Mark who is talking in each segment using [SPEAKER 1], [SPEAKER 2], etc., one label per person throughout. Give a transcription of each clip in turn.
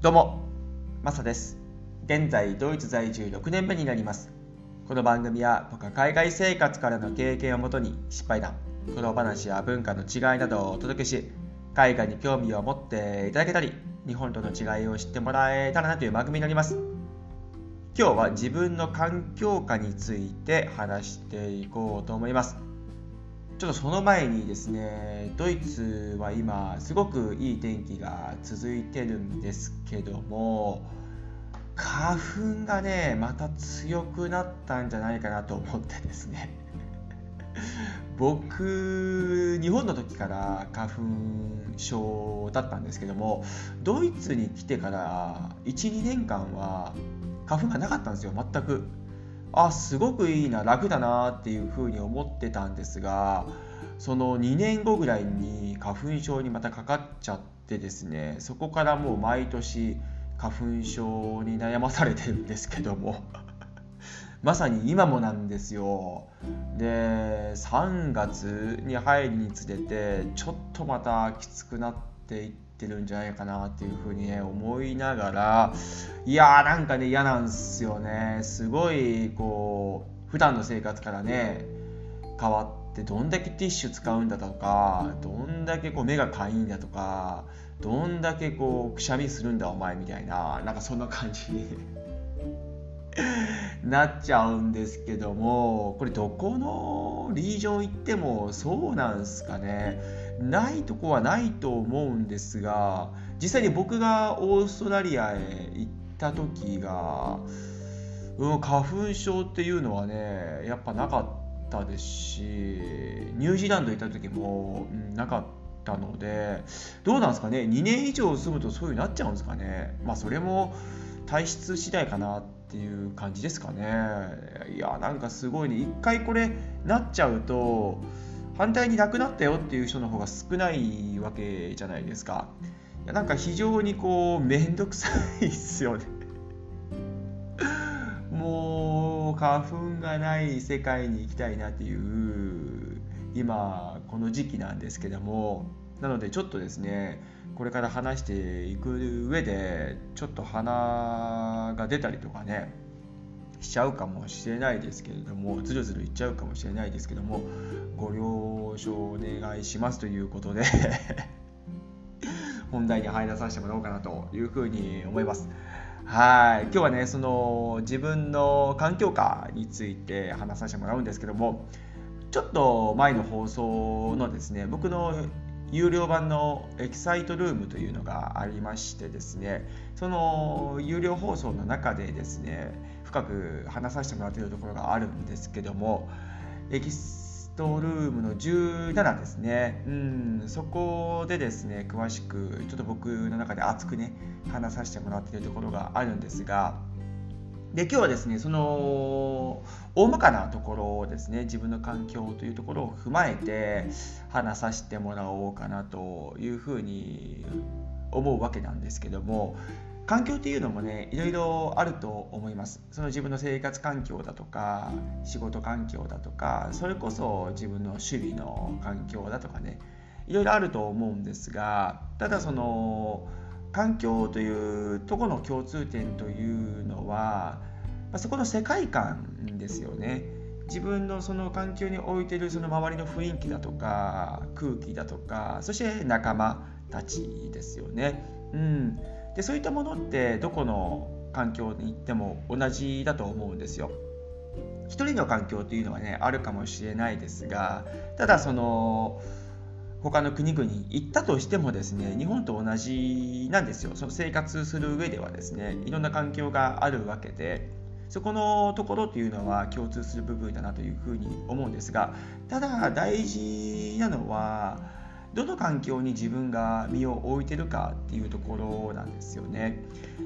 [SPEAKER 1] どうも、マサです。現在、ドイツ在住6年目になります。この番組は僕は海外生活からの経験をもとに失敗談、苦労話や文化の違いなどをお届けし、海外に興味を持っていただけたり、日本との違いを知ってもらえたらなという番組になります。今日は自分の環境下について話していこうと思います。ちょっとその前にですね、ドイツは今すごくいい天気が続いてるんですけども、花粉がね、また強くなったんじゃないかなと思ってですね。僕、日本の時から花粉症だったんですけども、ドイツに来てから1、2年間は花粉がなかったんですよ、全く。あすごくいいな楽だなっていうふうに思ってたんですがその2年後ぐらいに花粉症にまたかかっちゃってですねそこからもう毎年花粉症に悩まされてるんですけども まさに今もなんですよ。で3月に入るにつれてちょっとまたきつくなっていってってるんじゃないかなっていうふうにね思いながらいやーなんかね嫌なんすよね。すごいこう普段の生活からね変わってどんだけティッシュ使うんだとかどんだけこう目がかいんだとかどんだけこうくしゃみするんだお前みたいななんかそんな感じに なっちゃうんですけどもこれどこのリージョン行ってもそうなんすかね。ないとこはないと思うんですが実際に僕がオーストラリアへ行った時が、うん、花粉症っていうのはねやっぱなかったですしニュージーランド行った時も、うん、なかったのでどうなんですかね2年以上住むとそういうになっちゃうんですかね。まあそれも体質次第かなっていう感じですかね。いやなんかすごいね一回これなっちゃうと反対になくなったよっていう人の方が少ないわけじゃないですか。いやなんか非常にこう面倒くさいっすよね。もう花粉がない世界に行きたいなっていう今この時期なんですけどもなのでちょっとですねこれから話していく上でちょっと鼻が出たりとかねしちゃうかもしれないですけれどもずるずるいっちゃうかもしれないですけどもご了承お願いしますということで 本題に入らさせてもらおうかなというふうに思います。はい。今日はねその自分の環境下について話させてもらうんですけどもちょっと前の放送のですね僕の有料版のエキサイトルームというのがありましてですねその有料放送の中でですね深く話させてもらっているところがあるんですけどもエキストルームの17ですね、うん、そこでですね詳しくちょっと僕の中で熱くね話させてもらっているところがあるんですがで今日はですねその大まかなところをですね自分の環境というところを踏まえて話させてもらおうかなというふうに思うわけなんですけども環境っていうのもねいろいろあると思います。その自分の生活環境だとか仕事環境だとかそれこそ自分の守備の環境だとかねいろいろあると思うんですがただその環境というとこの共通点というのはまそこの世界観ですよね自分のその環境に置いてるその周りの雰囲気だとか空気だとかそして仲間たちですよね。うんでそういったものってどこの環境に行っても同じだと思うんですよ。一人の環境っていうのはねあるかもしれないですがただその他の国々に行ったとしてもですね日本と同じなんですよその生活する上ではですねいろんな環境があるわけでそこのところっていうのは共通する部分だなというふうに思うんですがただ大事なのはどの環境に自分が身を置いてるかっていうところなんですよね。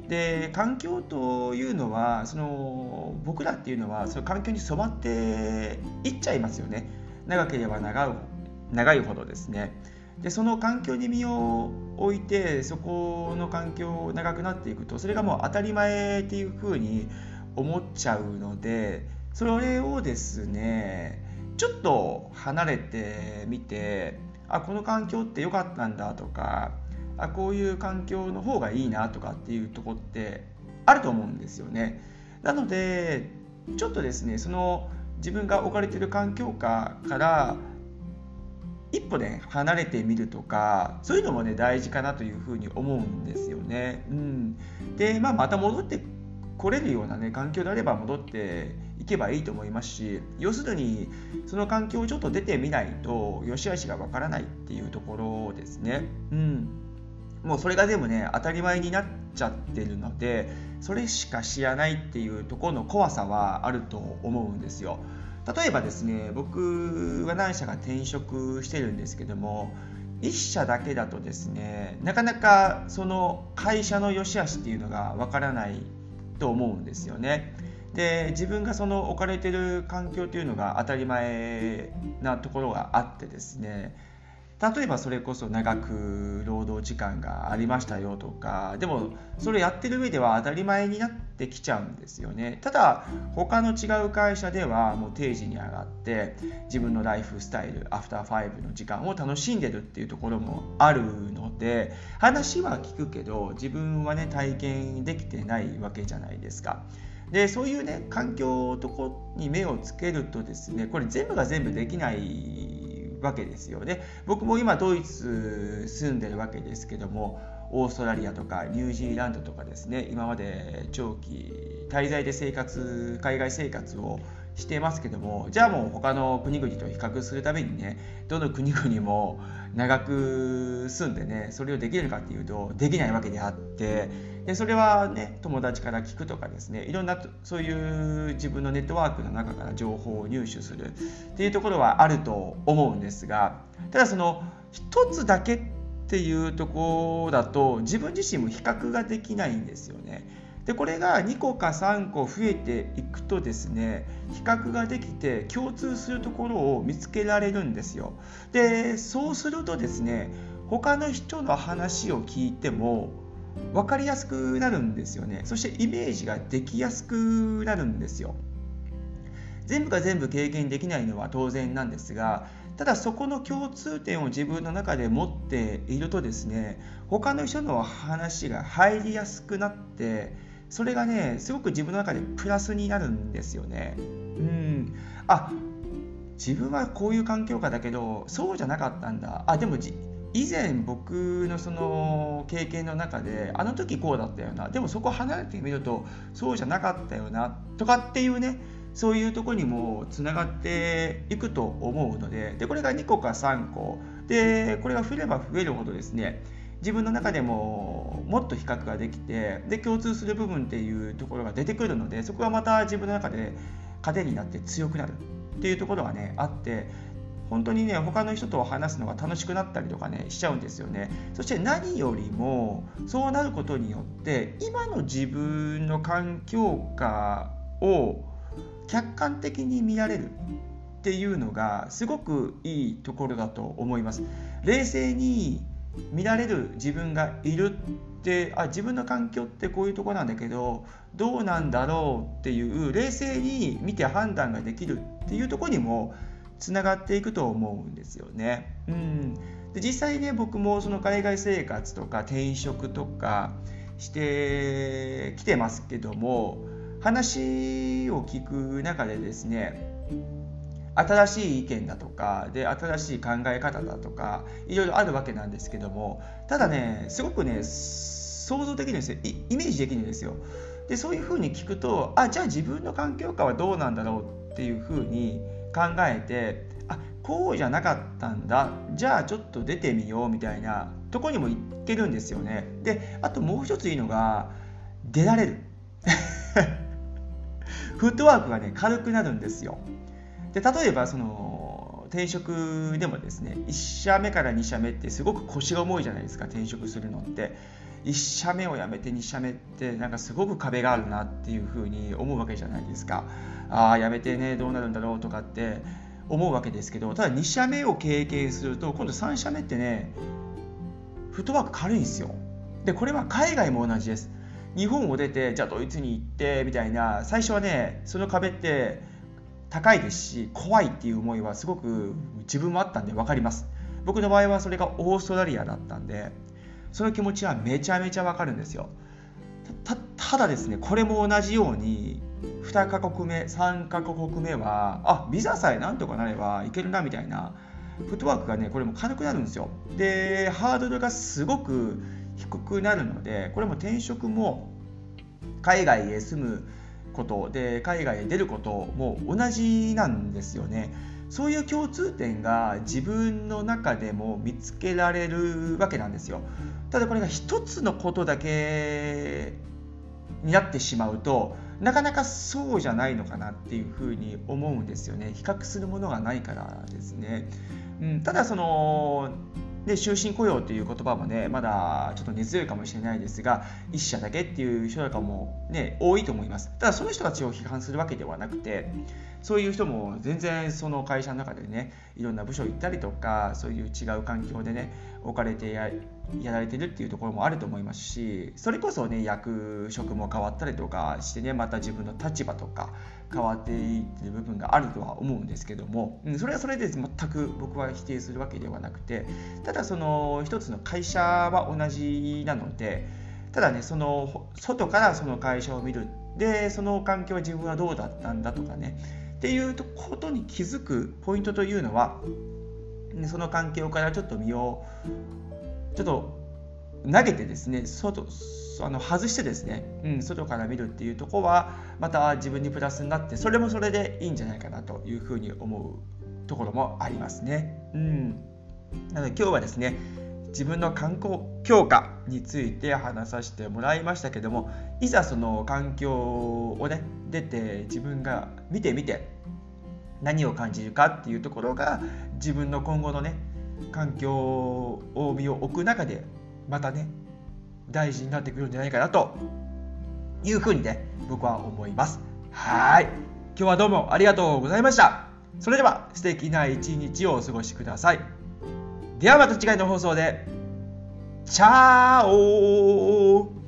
[SPEAKER 1] で環境というのはその僕らっていうのはその環境に染まっていっちゃいますよね。長ければ長い長いほどですね。でその環境に身を置いてそこの環境長くなっていくとそれがもう当たり前っていうふうに思っちゃうのでそれをですねちょっと離れてみてあこの環境って良かったんだとかあこういう環境の方がいいなとかっていうとこってあると思うんですよね。なのでちょっとですねその自分が置かれてる環境下から一歩ね離れてみるとかそういうのもね大事かなというふうに思うんですよね。うん、で、まあ、また戻って来れるような、ね、環境であれば戻っていけばいいと思いますし要するにその環境をちょっと出てみないと良し悪しがわからないっていうところですね。うんもうそれが全部ね当たり前になっちゃってるのでそれしか知らないっていうところの怖さはあると思うんですよ。例えばですね僕は何社か転職してるんですけども1社だけだとですねなかなかその会社の良し悪しっていうのがわからないと思うんですよね。で自分がその置かれてる環境というのが当たり前なところがあってですね例えばそれこそ長く労働時間がありましたよとかでもそれやってる上では当たり前になってきちゃうんですよねただ他の違う会社ではもう定時に上がって自分のライフスタイルアフターファイブの時間を楽しんでるっていうところもあるので話は聞くけど自分はね体験できてないわけじゃないですか。でそういうね環境とこに目をつけるとですねこれ全部が全部できないわけですよね。僕も今ドイツ住んでるわけですけどもオーストラリアとかニュージーランドとかですね今まで長期滞在で生活海外生活をしてますけどもじゃあもう他の国々と比較するためにねどの国々も長く住んでねそれをできるかっていうとできないわけであってでそれはね友達から聞くとかですねいろんなそういう自分のネットワークの中から情報を入手するっていうところはあると思うんですがただその一つだけっていうところだと自分自身も比較ができないんですよね。でこれが2個か3個増えていくとですね比較ができて共通するところを見つけられるんですよ。でそうするとですね他の人の話を聞いても分かりやすくなるんですよね。そしてイメージができやすくなるんですよ。全部が全部経験できないのは当然なんですがただそこの共通点を自分の中で持っているとですね他の人の話が入りやすくなってそれがねすごく自分の中でプラスになるんですよね。うん。あ自分はこういう環境下だけどそうじゃなかったんだ。あでも以前僕のその経験の中であの時こうだったよな。でもそこ離れてみるとそうじゃなかったよな。とかっていうねそういうとこにもつながっていくと思うので。でこれが2個か3個。でこれが増えれば増えるほどですね自分の中でももっと比較ができてで共通する部分っていうところが出てくるのでそこがまた自分の中で糧になって強くなる。っていうところがねあって本当にね他の人と話すのが楽しくなったりとかねしちゃうんですよね。そして何よりもそうなることによって今の自分の環境下を客観的に見られる。っていうのがすごくいいところだと思います。冷静に見られる自分がいるってあ自分の環境ってこういうとこなんだけどどうなんだろうっていう冷静に見て判断ができるっていうとこにもつながっていくと思うんですよね。うん、で実際ね僕もその海外生活とか転職とかしてきてますけども話を聞く中でですね新しい意見だとかで新しい考え方だとかいろいろあるわけなんですけどもただねすごくね想像できるんですよイメージできるんですよ。でそういうふうに聞くとあじゃあ自分の環境下はどうなんだろうっていうふうに考えてあこうじゃなかったんだじゃあちょっと出てみようみたいなとこにも行けるんですよね。であともう一ついいのが出られる。フットワークがね軽くなるんですよ。で例えばその転職でもですね1社目から2社目ってすごく腰が重いじゃないですか転職するのって。1社目を辞めて2社目ってなんかすごく壁があるなっていうふうに思うわけじゃないですか。ああ辞めてねどうなるんだろうとかって思うわけですけどただ2社目を経験すると今度3社目ってねフットワーク軽いんですよ。でこれは海外も同じです。日本を出てじゃあドイツに行ってみたいな最初はねその壁って高いですし怖いっていう思いはすごく自分もあったんで分かります。僕の場合はそれがオーストラリアだったんでその気持ちはめちゃめちゃわかるんですよ。ただですねこれも同じように2カ国目3カ国目はあビザさえなんとかなればいけるなみたいなフットワークがねこれも軽くなるんですよ。でハードルがすごく低くなるのでこれも転職も海外へ住むことで海外へ出ることも同じなんですよね。そういう共通点が自分の中でも見つけられるわけなんですよ。ただこれが一つのことだけになってしまうとなかなかそうじゃないのかなっていうふうに思うんですよね。比較するものがないからですね、うん、ただそので終身雇用という言葉もねまだちょっと根強いかもしれないですが一社だけっていう人とかもね多いと思います。ただその人たちを批判するわけではなくてそういう人も全然その会社の中でねいろんな部署行ったりとかそういう違う環境でね置かれてやられてるっていうところもあると思いますしそれこそね役職も変わったりとかしてねまた自分の立場とか変わっていってる部分があるとは思うんですけども、うん、それはそれで全く僕は否定するわけではなくてただその一つの会社は同じなのでただねその外からその会社を見る。でその環境は自分はどうだったんだとかね。っていうことに気づくポイントというのはその環境からちょっと身をちょっと投げてですね外あの外してですね、うん、外から見るっていうとこはまた自分にプラスになってそれもそれでいいんじゃないかなというふうに思うところもありますね。うん、なので今日はですね自分の観光強化について話させてもらいましたけどもいざその環境をね出て自分が見てみて何を感じるかっていうところが自分の今後のね環境を身を置く中でまたね大事になってくるんじゃないかなというふうにね僕は思います。はい。今日はどうもありがとうございました。それでは素敵な一日をお過ごしください。ではまた次回の放送で。チャオ